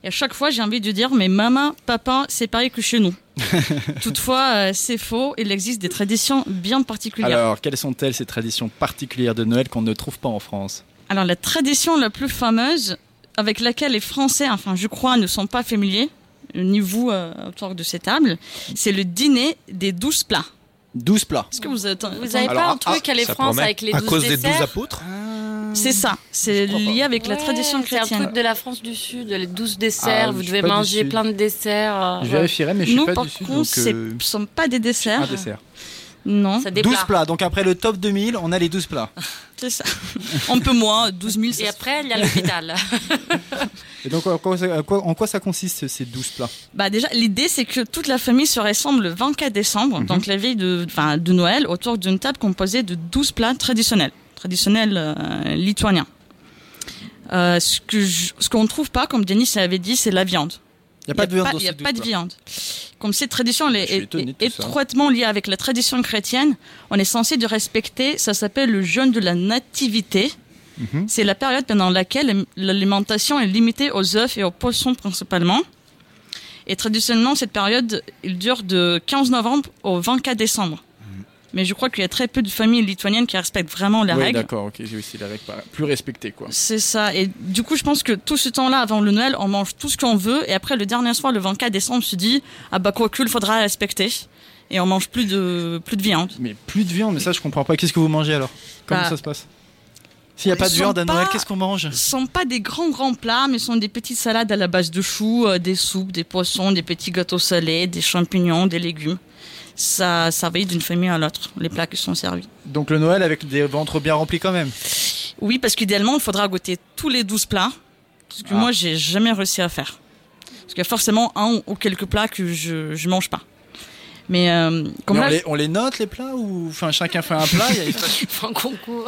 S1: Et à chaque fois, j'ai envie de dire, mais maman, papa, c'est pareil que chez nous. Toutefois, euh, c'est faux, il existe des traditions bien particulières.
S3: Alors, quelles sont-elles ces traditions particulières de Noël qu'on ne trouve pas en France?
S1: Alors, la tradition la plus fameuse, avec laquelle les Français, enfin, je crois, ne sont pas familiers, ni vous, euh, autour de cette table, c'est le dîner des douze plats.
S3: 12 plats.
S1: Est-ce que vous êtes
S2: Vous avez
S3: Alors,
S2: pas un
S3: ah,
S2: truc à les
S6: ça
S2: France
S6: promet.
S2: avec les
S4: À
S2: 12
S4: cause des douze
S2: desserts
S4: apôtres
S1: C'est ça, c'est
S3: pas.
S1: lié avec la tradition
S2: C'est un
S1: chrétienne.
S2: truc de la France du Sud, les 12 desserts,
S3: Ah,
S2: vous devez
S3: pas
S2: manger plein de desserts. euh,
S3: Je vérifierai, mais je suis
S1: Nous,
S3: pas
S1: par
S3: du sud.
S1: contre,
S3: donc,
S1: ce
S3: euh,
S1: ne sont pas des desserts.
S3: un dessert.
S1: Non,
S2: Ça
S3: 12
S2: déplat.
S3: plats. Donc après le top 2000, on a les 12 plats.
S1: c'est ça. Un peu moins, 12 000.
S2: Et après, il y a l'hôpital.
S3: Et donc en quoi, ça- à quoi- en quoi ça consiste ces 12 plats?
S1: Bah déjà, l'idée c'est que toute la famille se rassemble le 24 décembre,
S3: Mhm.
S1: donc la veille de, enfin, de Noël, autour d'une table composée de 12 plats traditionnels, traditionnels euh, lituaniens. Euh, ce que je- ce qu'on ne trouve pas, comme Denis l'avait dit, c'est la viande.
S3: Il n'y a pas de viande
S1: n'y a pas
S3: 12
S1: de viande. Comme cette tradition elle est,
S3: de
S1: étroitement liée avec la tradition chrétienne, on est censé de respecter, ça s'appelle le jeûne de la nativité.
S3: Mhm.
S1: C'est la période pendant laquelle l'alimentation est limitée aux œufs et aux poissons principalement. Et traditionnellement, cette période, il dure de 15 novembre au 24 décembre. Mais je crois qu'il y a très peu de familles lituaniennes qui respectent vraiment les
S3: Oui,
S1: règles.
S3: d'accord, ok, j'ai aussi les règles pas- plus respectées quoi.
S1: C'est ça. Et du coup, je pense que tout ce temps-là, avant le Noël, on mange tout ce qu'on veut. Et après, le dernier soir, le 24 décembre, on se dit, ah bah quoi qu'il faudra respecter. Et on mange plus de, plus de viande.
S3: Mais plus de viande, mais ça je comprends pas. Qu'est-ce que vous mangez alors? Comment
S1: Bah,
S3: ça se passe? S'il n'y a pas de viande à Noël, qu'est-ce qu'on mange?
S1: Ce sont pas des grands, grands plats, mais ce sont des petites salades à la base de choux, euh, des soupes, des poissons, des petits gâteaux salés, des champignons, des légumes. Ça, ça varie d'une famille à l'autre, les plats qui sont servis.
S3: Donc le Noël avec des ventres bien remplis quand même.
S1: Oui, parce qu'idéalement, il faudra goûter tous les 12 plats. Ce que
S3: Ah.
S1: moi, j'ai jamais réussi à faire. Parce qu'il y a forcément un ou quelques plats que je, je mange pas. Mais euh, comme
S3: Mais
S1: là,
S3: on, les, on les note les plats ou enfin chacun fait un plat il y a-
S2: Enfin, concours.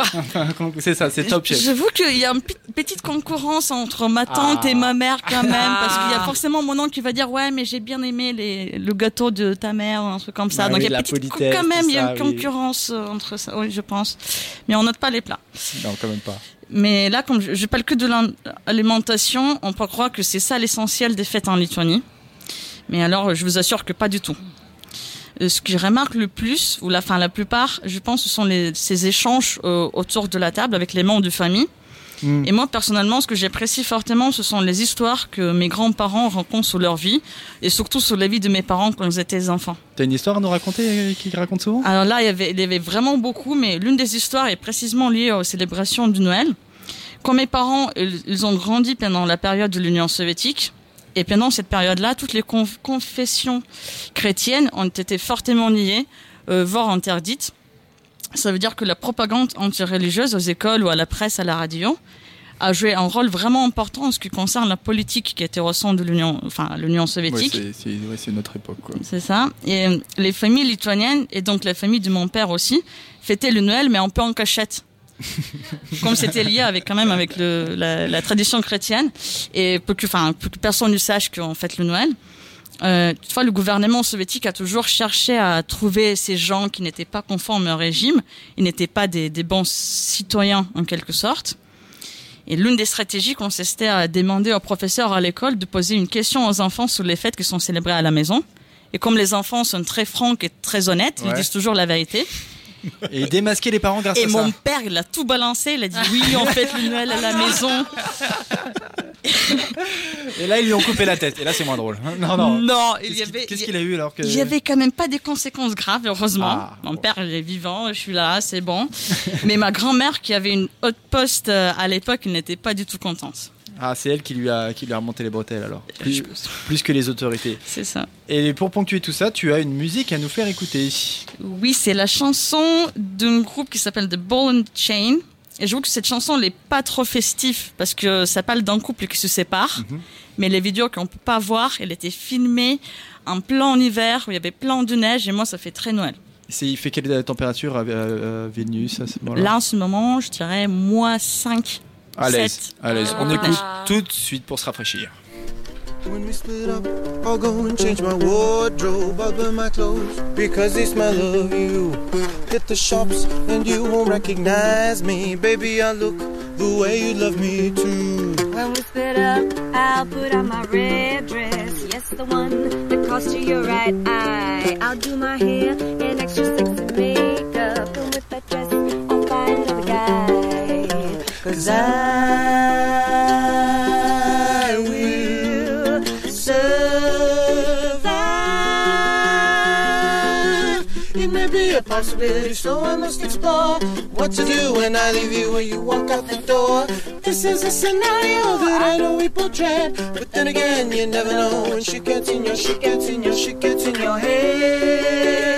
S3: C'est ça, c'est top chef.
S1: J'avoue qu'il y a une pe- petite concurrence entre ma tante
S3: Ah.
S1: et ma mère quand même, parce qu'il y a
S2: Ah.
S1: forcément mon oncle qui va dire ouais mais j'ai bien aimé les, le gâteau de ta mère, un truc comme ça.
S3: Bah
S1: Donc
S3: oui,
S1: il y a petite, quand même il y a une
S3: oui.
S1: concurrence euh, entre ça, oui je pense. Mais on note pas les plats.
S3: Non, quand même pas.
S1: Mais là comme je, je parle que de l'alimentation, on peut croire que c'est ça l'essentiel des fêtes en Lituanie. Mais alors je vous assure que pas du tout. Euh, Ce que je remarque le plus, ou la, fin, la plupart, je pense, ce sont les, ces échanges euh, autour de la table avec les membres de famille.
S3: Mm.
S1: Et moi, personnellement, ce que j'apprécie fortement, ce sont les histoires que mes grands-parents rencontrent sur leur vie, et surtout sur la vie de mes parents quand ils étaient enfants.
S3: T'as une histoire à nous raconter euh, qui raconte souvent?
S1: Alors là, il y avait, il y avait vraiment beaucoup, mais l'une des histoires est précisément liée aux célébrations du Noël. Quand mes parents, ils, ils ont grandi pendant la période de l'Union soviétique, et pendant cette période-là, toutes les conf- confessions chrétiennes ont été fortement liées, euh, voire interdites. Ça veut dire que la propagande anti-religieuse aux écoles ou à la presse, à la radio, a joué un rôle vraiment important en ce qui concerne la politique qui était au sein de l'Union, enfin, l'Union soviétique.
S3: c'est c'est- ouais, c'est notre époque.
S1: C'est ça. Et euh, les familles lituaniennes, et donc la famille de mon père aussi, fêtaient le Noël, mais un peu en cachette. Comme c'était lié avec quand même avec le, la, la tradition chrétienne, et pour que, enfin, pour que personne ne sache qu'on fête le Noël. Euh, toutefois, le gouvernement soviétique a toujours cherché à trouver ces gens qui n'étaient pas conformes au régime, ils n'étaient pas des, des bons citoyens en quelque sorte. Et l'une des stratégies consistait à demander aux professeurs à l'école de poser une question aux enfants sur les fêtes qui sont célébrées à la maison. Et comme les enfants sont très francs et très honnêtes, ils disent toujours la vérité.
S3: Et démasquer les parents grâce
S1: Et
S3: à
S1: mon
S3: ça.
S1: père, il a tout balancé. Il a dit oui, on fête le Noël à la maison.
S3: Et là ils lui ont coupé la tête. Et là c'est moins drôle. Non non.
S1: Non, il y
S3: Qu'est-ce
S1: avait.
S3: qu'il- Qu'est-ce qu'il a eu alors que
S1: Il y avait quand même pas des conséquences graves, heureusement.
S3: Ah,
S1: Mon
S3: bon.
S1: père, il est vivant, je suis là, c'est bon. Mais ma grand-mère, qui avait une haute poste euh, à l'époque, n'était pas du tout contente.
S3: Ah c'est elle qui lui a qui lui a remonté les bretelles alors. Plus, plus que les autorités.
S1: C'est ça.
S3: Et pour ponctuer tout ça, tu as une musique à nous faire écouter.
S1: Oui, c'est la chanson d'un groupe qui s'appelle The Ball and Chain. Et je trouve que cette chanson n'est pas trop festive parce que ça parle d'un couple qui se sépare.
S3: Mhm.
S1: Mais les vidéos qu'on peut pas voir, elle était filmée en plein hiver où il y avait plein de neige et moi ça fait très Noël.
S3: Il fait quelle température à, à- à Vilnius à ce moment-là?
S1: Là en ce moment, je dirais moins 5.
S3: À l'aise, à l'aise. On
S2: Ah.
S3: écoute tout de suite pour se rafraîchir.
S7: When we split up, I'll go and change my wardrobe. I'll burn my clothes because they smell of you. Hit the shops and you won't recognize me. Baby, I look the way you love me too.
S8: When we split up, I'll put on my red dress. Yes, the one that cost you your right eye. I'll do my hair in extra sexy
S7: Cause I will survive. It may be a possibility, so I must explore what to do when I leave you when you walk out the door. This is a scenario that I know people dread, but then again, you never know when she gets in your, she gets in your, she gets in your head.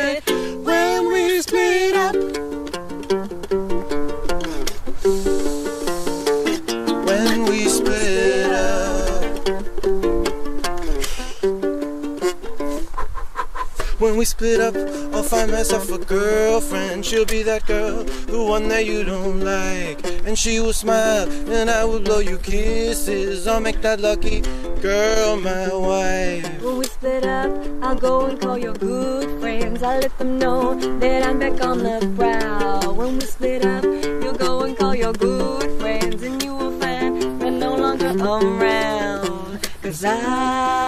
S7: We split up, I'll find myself a girlfriend. She'll be that girl, the one that you don't like. And she will smile, and I will blow you kisses. I'll make that lucky girl my wife.
S8: When we split up, I'll go and call your good friends. I'll let them know that I'm back on the prowl. When we split up, you'll go and call your good friends, and you will find they're no longer around. Cause I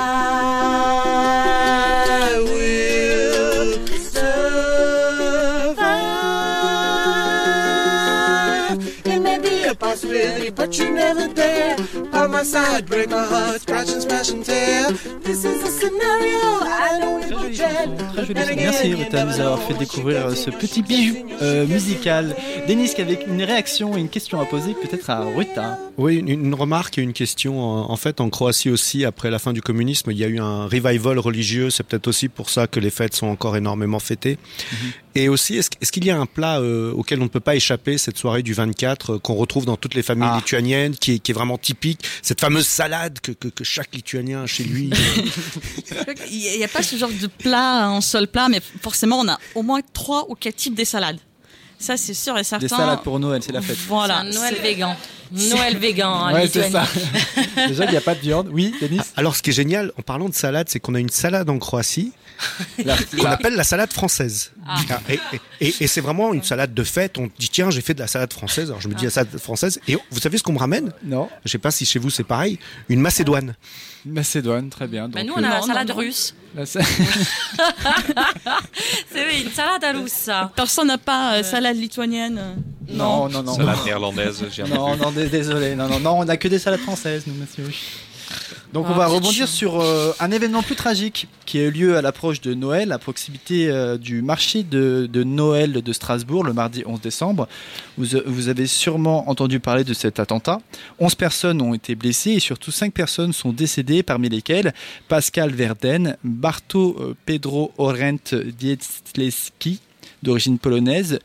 S7: side, break my heart, scratch and smash and tear. This is a scenario I know it will dread.
S3: Très joli
S7: Then
S3: son.
S7: again,
S3: Merci Ruta de nous avoir fait découvrir euh, ce petit bijou euh, musical. Denis avec une réaction et une question à poser peut-être à Ruta.
S4: Oui, une, une remarque et une question. En, fait, en Croatie aussi, après la fin du communisme, il y a eu un revival religieux. C'est peut-être aussi pour ça que les fêtes sont encore énormément fêtées. Et aussi, est-ce, qu'il y a un plat euh, auquel on ne peut pas échapper cette soirée du 24 euh, qu'on retrouve dans toutes les familles
S3: Ah.
S4: lituaniennes, qui est, qui est vraiment typique, cette fameuse salade que, que, que chaque Lituanien a chez lui.
S1: Il n'y a pas ce genre de plat en seul plat, mais forcément, on a au moins trois ou quatre types de salades. Ça, c'est sûr et certain.
S3: Des salades pour Noël, c'est la fête.
S1: Voilà.
S2: C'est un Noël végan. Noël végan en
S3: Ouais, c'est ça. Déjà, il n'y a pas de viande. Oui, Denis
S4: Alors, ce qui est génial, en parlant de salade, c'est qu'on a une salade en Croatie qu'on appelle la salade française. Ah, Et, et- et- et c'est vraiment une salade de fête. On dit tiens, j'ai fait de la salade française. Alors je me dis la salade française. Et vous savez ce qu'on me ramène
S3: Non,
S4: Je sais pas si chez vous c'est pareil. Une macédoine.
S3: Macédoine, très bien.
S2: Bah, nous, on a
S3: euh,
S2: la
S1: non,
S2: salade
S1: non.
S2: russe.
S3: la sa-
S2: C'est oui, une salade à russe, ça.
S1: Personne n'a pas euh, salade lituanienne.
S3: Non, non, non.
S6: Salade néerlandaise, j'ai
S3: Non, non, dé- désolé. Non, non, non, on a que des salades françaises, nous, monsieur. Donc, on
S2: Ah,
S3: va rebondir
S2: chiant.
S3: sur euh, un événement plus tragique qui a eu lieu à l'approche de Noël, à proximité euh, du marché de, de Noël de Strasbourg, le mardi 11 décembre. Vous, vous avez sûrement entendu parler de cet attentat. 11 personnes ont été blessées et surtout 5 personnes sont décédées, parmi lesquelles Pascal Verden, Barto euh, Pedro Orent Dietzleski, d'origine polonaise,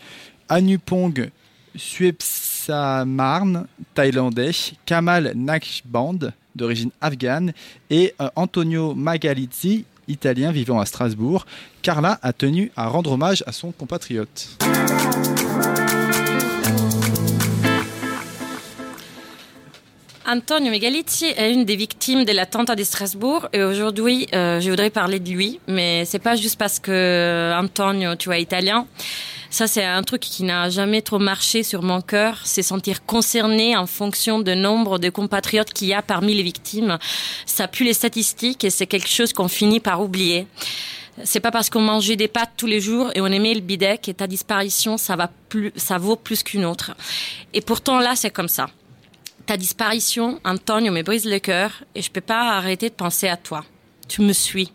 S3: Anupong Suepsamarn, thaïlandais, Kamal Nakshband, d'origine afghane, et euh, Antonio Magalizzi, italien vivant à Strasbourg. Carla a tenu à rendre hommage à son compatriote.
S2: Antonio Megalizzi est une des victimes de l'attentat de Strasbourg et aujourd'hui, euh, je voudrais parler de lui, mais c'est pas juste parce que Antonio, tu est italien. Ça, c'est un truc qui n'a jamais trop marché sur mon cœur, c'est sentir concerné en fonction du nombre de compatriotes qu'il y a parmi les victimes. Ça pue les statistiques et c'est quelque chose qu'on finit par oublier. C'est pas parce qu'on mangeait des pâtes tous les jours et on aimait le bidet que ta disparition, ça va plus, ça vaut plus qu'une autre. Et pourtant là, c'est comme ça. Ta disparition, Antonio, me brise le cœur et je peux pas arrêter de penser à toi. Tu me suis.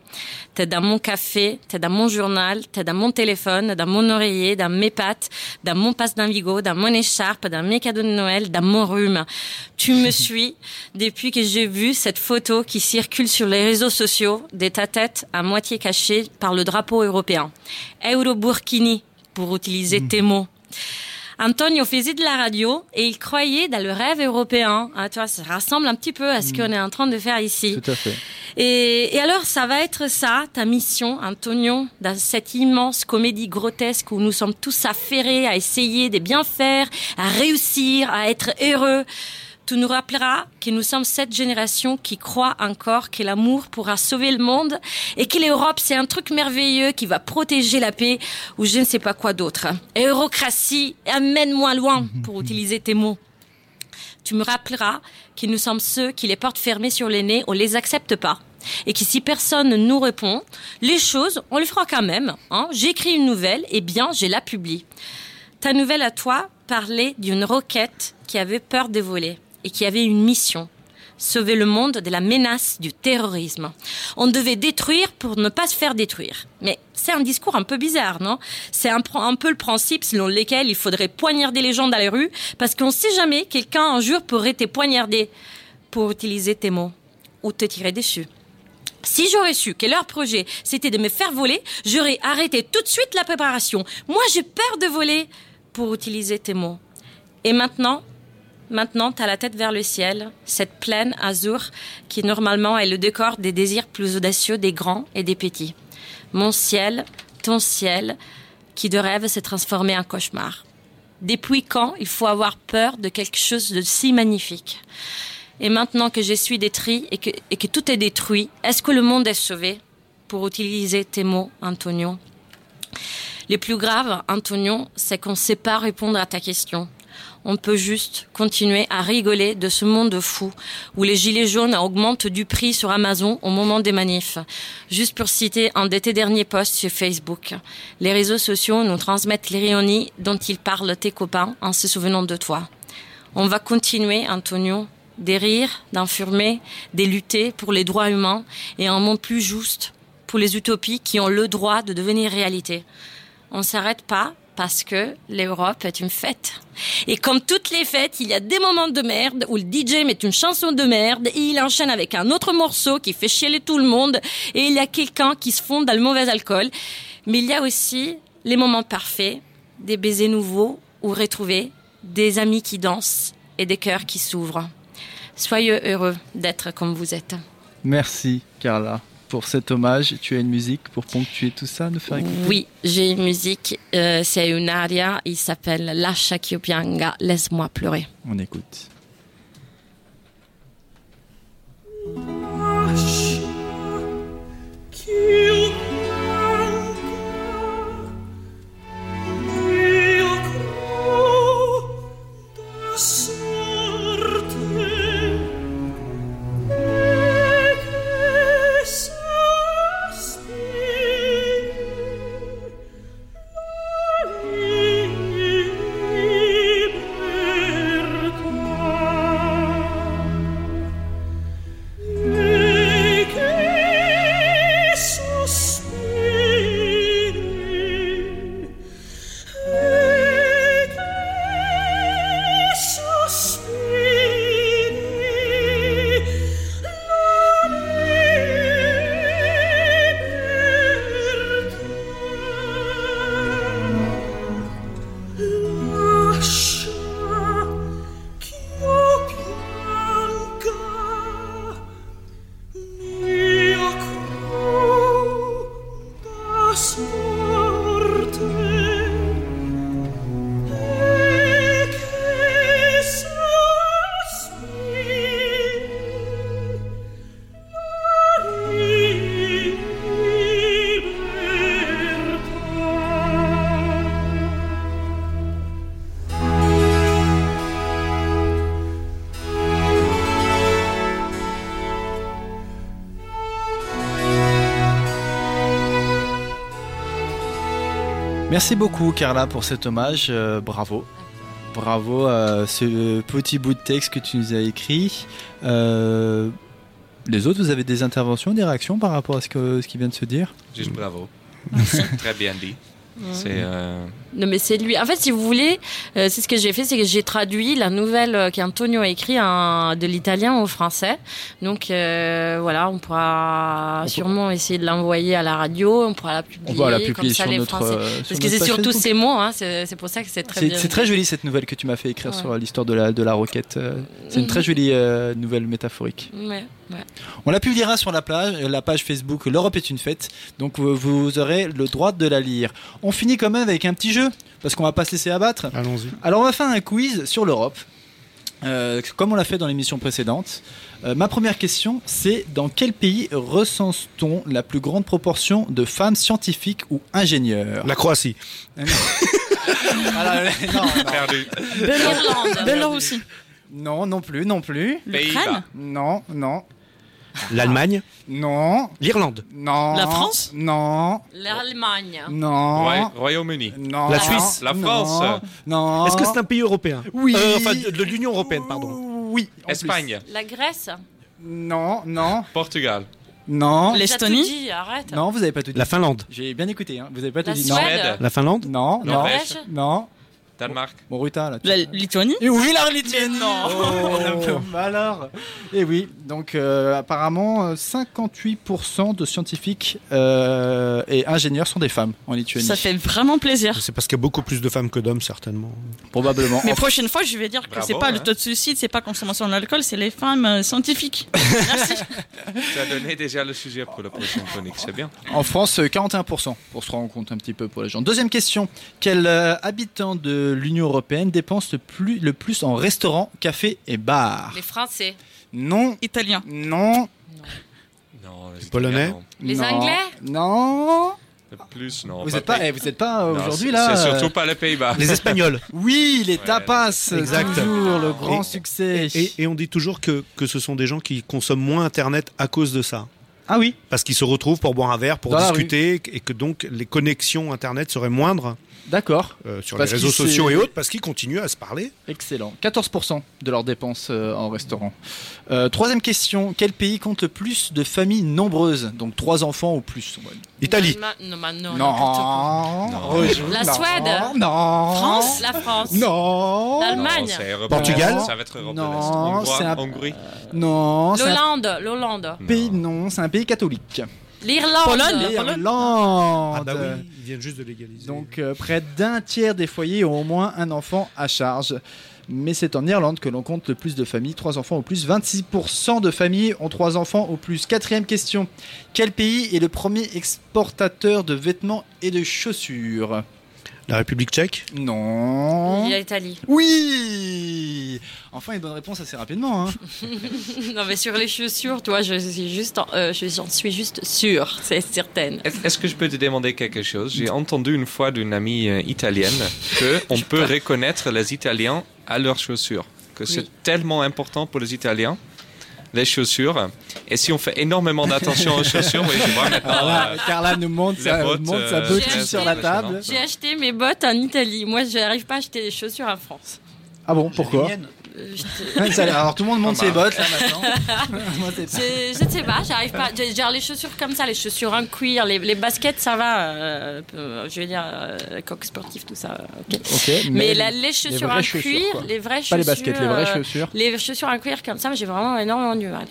S2: T'es dans mon café, t'es dans mon journal, t'es dans mon téléphone, dans mon oreiller, dans mes pattes, dans mon passe d'Invigo, dans mon écharpe, dans mes cadeaux de Noël, dans mon rhume. Tu me suis depuis que j'ai vu cette photo qui circule sur les réseaux sociaux de ta tête à moitié cachée par le drapeau européen. Euro Burkini, pour utiliser tes mots. Antonio faisait de la radio et il croyait dans le rêve européen. Ah, tu vois, ça ressemble un petit peu à ce qu'on est en train de faire ici.
S3: Tout à fait.
S2: Et, et alors, ça va être ça, ta mission, Antonio, dans cette immense comédie grotesque où nous sommes tous affairés à essayer de bien faire, à réussir, à être heureux. Tu nous rappelleras que nous sommes cette génération qui croit encore que l'amour pourra sauver le monde et que l'Europe, c'est un truc merveilleux qui va protéger la paix ou je ne sais pas quoi d'autre. Eurocratie, amène-moi loin, pour utiliser tes mots. Tu me rappelleras que nous sommes ceux qui les portent fermées sur les nez, on les accepte pas. Et que si personne ne nous répond, les choses, on le fera quand même. Hein. J'écris une nouvelle, et bien, je la publie. Ta nouvelle à toi parlait d'une roquette qui avait peur de voler et qui avait une mission. sauver le monde de la menace du terrorisme. On devait détruire pour ne pas se faire détruire. Mais c'est un discours un peu bizarre, non? C'est un, peu le principe selon lequel il faudrait poignarder les gens dans les rues parce qu'on sait jamais quelqu'un un jour pourrait te poignarder pour utiliser tes mots ou te tirer dessus. Si j'aurais su que leur projet c'était de me faire voler, j'aurais arrêté tout de suite la préparation. Moi j'ai peur de voler pour utiliser tes mots. Et maintenant, maintenant t'as la tête vers le ciel, cette plaine azur qui normalement est le décor des désirs plus audacieux des grands et des petits. Mon ciel, ton ciel, qui de rêve s'est transformé en cauchemar. Depuis quand il faut avoir peur de quelque chose de si magnifique? Et maintenant que je suis détruit et que, et que tout est détruit, est-ce que le monde est sauvé? Pour utiliser tes mots, Antonio. Le plus grave, Antonio, c'est qu'on ne sait pas répondre à ta question. On peut juste continuer à rigoler de ce monde fou où les gilets jaunes augmentent du prix sur Amazon au moment des manifs. Juste pour citer un de tes derniers posts sur Facebook. Les réseaux sociaux nous transmettent l'ironie dont ils parlent tes copains en se souvenant de toi. On va continuer, Antonio, des rires, d'infirmer, des lutter pour les droits humains et un monde plus juste pour les utopies qui ont le droit de devenir réalité. On s'arrête pas parce que l'Europe est une fête. Et comme toutes les fêtes, il y a des moments de merde où le DJ met une chanson de merde et il enchaîne avec un autre morceau qui fait chialer tout le monde et il y a quelqu'un qui se fonde dans le mauvais alcool. Mais il y a aussi les moments parfaits, des baisers nouveaux ou retrouvés, des amis qui dansent et des cœurs qui s'ouvrent. Soyez heureux d'être comme vous êtes.
S3: Merci Carla pour cet hommage. Tu as une musique pour ponctuer tout ça, nous faire écouter?
S2: Oui, j'ai une musique, euh, c'est une aria, il s'appelle Lascia che pianga, laisse-moi pleurer.
S3: On écoute. Merci beaucoup Carla pour cet hommage, euh, bravo. Bravo à ce petit bout de texte que tu nous as écrit. Euh, les autres, vous avez des interventions, des réactions par rapport à ce, que, ce qui vient de se dire?
S6: Juste bravo. Très bien dit. C'est euh,
S2: Non mais c'est lui. En fait, si vous voulez, euh, c'est ce que j'ai fait, c'est que j'ai traduit la nouvelle euh, qu'Antonio a écrit en- de l'italien au français. Donc euh, voilà, on pourra sûrement essayer de l'envoyer à la radio, on pourra la publier.
S3: On va la
S2: comme
S3: publier
S2: ça,
S3: sur
S2: les
S3: notre,
S2: Français-
S3: sur
S2: Parce que c'est surtout ces mots, hein, c'est pour ça que c'est très bien.
S3: c'est très joli cette nouvelle que tu m'as fait écrire
S2: Ouais.
S3: sur l'histoire de la, de la roquette. C'est une
S2: Mhm.
S3: très jolie euh, nouvelle métaphorique.
S2: Ouais, ouais.
S3: On la publiera sur la, plage, la page Facebook L'Europe est une fête, donc vous, vous aurez le droit de la lire. On finit quand même avec un petit jeu, parce qu'on va pas se laisser abattre.
S4: Allons-y.
S3: Alors on va faire un quiz sur l'Europe, euh, comme on l'a fait dans l'émission précédente. Euh, ma première question, c'est dans quel pays recense-t-on la plus grande proportion de femmes scientifiques ou ingénieurs?
S4: La Croatie.
S3: Voilà, non, non.
S6: perdu.
S1: Belorussie. Belorussie.
S3: non, non plus, non plus.
S1: L'Ukraine?
S3: Non, non,
S4: L'Allemagne.
S3: non,
S4: L'Irlande.
S3: non.
S1: La France
S3: Non,
S2: L'Allemagne.
S3: non.
S6: Roy- Royaume-Uni.
S3: Non.
S4: La Suisse.
S6: La
S3: Non.
S6: France.
S3: Non.
S4: Est-ce que c'est un pays européen
S3: Oui.
S4: Euh, Enfin, de, l'Union européenne, pardon.
S3: Oui.
S6: Espagne.
S2: La Grèce.
S3: Non, non,
S6: Portugal.
S3: non.
S1: L'Estonie.
S3: Non, vous avez pas tout dit.
S4: La Finlande.
S3: J'ai bien écouté, hein. vous avez pas tout
S2: La
S3: dit.
S2: Suède.
S4: La Finlande
S3: Non, non, non,
S6: Norvège.
S3: non.
S6: Danemark.
S3: Bon, Ruta, là. tu-
S1: La Lituanie
S3: Et oui, la Lituanie
S1: Non.
S3: Oh, Alors Et oui, donc euh, apparemment, euh, 58% de scientifiques euh, et ingénieurs sont des femmes en Lituanie.
S1: Ça fait vraiment plaisir.
S4: C'est parce qu'il y a beaucoup plus de femmes que d'hommes, certainement.
S3: Probablement.
S1: Mais
S3: En-
S1: prochaine fois, je vais dire que c'est pas le
S6: hein.
S1: taux de suicide, c'est pas consommation de l'alcool, c'est les femmes euh, scientifiques. Merci.
S6: Tu as donné déjà le sujet pour la prochaine chronique, c'est bien.
S3: En France, euh, 41%, pour se rendre compte un petit peu pour les gens. Deuxième question. Quel euh, habitant de l'Union Européenne dépense le plus, le plus en restaurant, café et bar
S2: Les Français.
S3: Non,
S1: Italien.
S3: non,
S6: Non, les
S4: Polonais
S6: Italiens,
S2: Les
S3: non,
S2: Anglais
S3: Non.
S6: non. Plus, non.
S3: Vous n'êtes pas, eh, vous êtes pas euh,
S6: Non,
S3: aujourd'hui
S6: c'est-
S3: là
S6: C'est
S3: euh,
S6: surtout pas les Pays-Bas.
S4: Les Espagnols.
S3: Oui, les
S6: Ouais,
S3: tapas,
S4: exact.
S3: toujours le
S4: Et-
S3: grand succès.
S4: Et, et on dit toujours que, que ce sont des gens qui consomment moins Internet à cause de ça.
S3: Ah oui,
S4: Parce qu'ils se retrouvent pour boire un verre, pour
S3: Dans la
S4: discuter, et que donc les connexions Internet seraient moindres
S3: d'accord,
S4: euh, sur
S3: Parce
S4: les réseaux sociaux et autres, parce qu'ils continuent à se parler.
S3: excellent. 14% de leurs dépenses euh, en restaurant. Euh, troisième question, quel pays compte le plus de familles nombreuses? Donc trois enfants ou plus.
S4: Italie.
S2: Non, non.
S3: Non,
S2: La Suède.
S3: Non,
S2: France La France.
S3: Non,
S2: L'Allemagne.
S4: Portugal
S6: Ça va être Europe de
S3: Non,
S6: l'Est. Hongrie.
S3: non.
S2: L'Hollande.
S3: pays, non, c'est un pays catholique.
S2: L'Irlande.
S1: Pologne.
S3: L'Irlande.
S4: Ah bah oui, ils viennent juste de légaliser.
S3: Donc euh, près d'un tiers des foyers ont au moins un enfant à charge. Mais c'est en Irlande que l'on compte le plus de familles, 3 enfants au plus. 26% de familles ont 3 enfants au plus. Quatrième question. Quel pays est le premier exportateur de vêtements et de chaussures?
S4: La République tchèque
S3: Non.
S2: Il y a l'Italie.
S3: Oui Enfin une bonne réponse assez rapidement. hein.
S2: non, mais sur les chaussures, toi, je suis juste, en- euh, je- j'en suis juste sûre, c'est certaine.
S6: Est- Est-ce que je peux te demander quelque chose? J'ai entendu une fois d'une amie euh, italienne que on peut reconnaître les Italiens à leurs chaussures, que c'est tellement important pour les Italiens les chaussures. Et si on fait énormément d'attention aux chaussures, oui, je vois maintenant.
S3: Carla,
S6: euh,
S3: Carla nous montre sa,
S6: bottes,
S3: montre sa
S6: euh,
S3: bottine
S2: c'est
S3: sur la table.
S2: J'ai acheté mes bottes en Italie. Moi, je n'arrive pas à acheter des chaussures en France.
S3: Ah bon, pourquoi?
S2: Euh,
S3: Alors tout le monde monte
S6: Ah bah.
S3: ses bottes là maintenant. Moi,
S2: Je, je ne sais pas, j'arrive pas. J'ai- Genre les chaussures comme ça, les chaussures en cuir, les, les baskets, ça va. euh, euh, je veux dire, euh, coq sportif, tout ça. ok. Mais, la- les chaussures en
S3: chaussures,
S2: cuir,
S3: quoi.
S2: les vraies
S3: Pas
S2: chaussures.
S3: les baskets, les vraies
S2: euh,
S3: chaussures.
S2: Les chaussures en cuir comme ça, j'ai vraiment énormément du mal.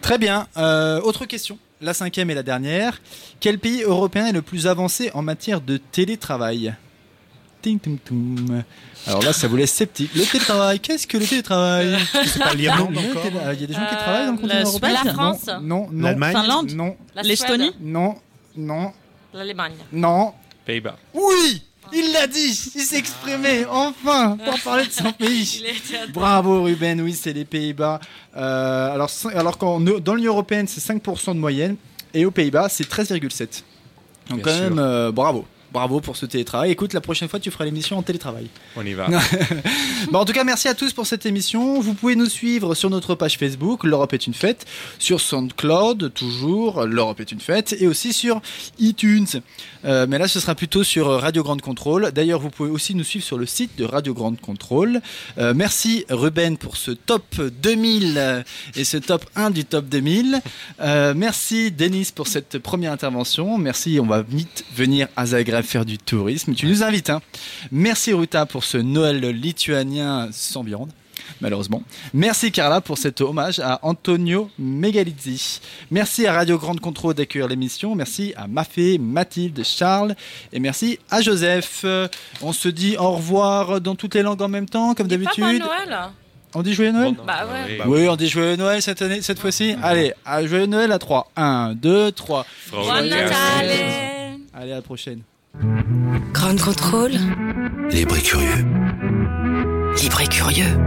S3: Très bien. Euh, autre question. La cinquième et la dernière. Quel pays européen est le plus avancé en matière de télétravail? Alors là, ça vous laisse sceptique. Le télétravail, qu'est-ce que le télétravail?
S4: C'est pas l'Irlande encore
S3: Il y a des gens qui
S2: Euh,
S3: travaillent dans le continent
S1: la
S3: européen?
S2: La France
S3: Non, non, non.
S4: L'Allemagne
S1: Finlande
S3: Non,
S1: L'Estonie
S3: non, non,
S2: L'Allemagne.
S3: non.
S6: Pays-Bas.
S3: Oui Il l'a dit Il s'est exprimé, enfin, pour parler de son pays. Bravo Ruben, oui, c'est les Pays-Bas. Euh, alors, alors qu'en dans l'Union Européenne, c'est 5% de moyenne, et aux Pays-Bas, c'est 13,7%. Donc
S4: Bien
S3: quand
S4: sûr.
S3: même, euh, bravo. Bravo pour ce télétravail. Écoute, la prochaine fois, tu feras l'émission en télétravail.
S6: On y va.
S3: Bon, en tout cas, merci à tous pour cette émission. Vous pouvez nous suivre sur notre page Facebook, L'Europe est une fête, sur SoundCloud, toujours, L'Europe est une fête, et aussi sur iTunes. Euh, mais là, ce sera plutôt sur Radio Grande Contrôle. D'ailleurs, vous pouvez aussi nous suivre sur le site de Radio Grande Contrôle. Euh, merci Ruben pour ce top 2000 euh, et ce top 1 du top 2000. Euh, merci Denis pour cette première intervention. Merci, on va vite venir à Zagreb faire du tourisme. Tu nous invites. Hein. Merci Ruta pour ce Noël lituanien sans viande. Malheureusement. Merci Carla pour cet hommage à Antonio Megalizzi. Merci à Radio Grande Contrôle d'accueillir l'émission. Merci à Mafé, Mathilde, Charles. Et merci à Joseph. On se dit au revoir dans toutes les langues en même temps, comme d'habitude.
S2: Bon Noël
S3: On dit joyeux Noël?
S6: Bon,
S2: Bah ouais.
S6: oui.
S3: Oui, on dit joyeux Noël cette année, cette fois-ci. Allez, à joyeux Noël à 3. 1, 2, 3.
S2: Buon
S6: Frau Lucas.
S2: Natale
S3: Allez, à la prochaine.
S9: Grande contrôle,
S10: Libre et curieux.
S9: libre et curieux.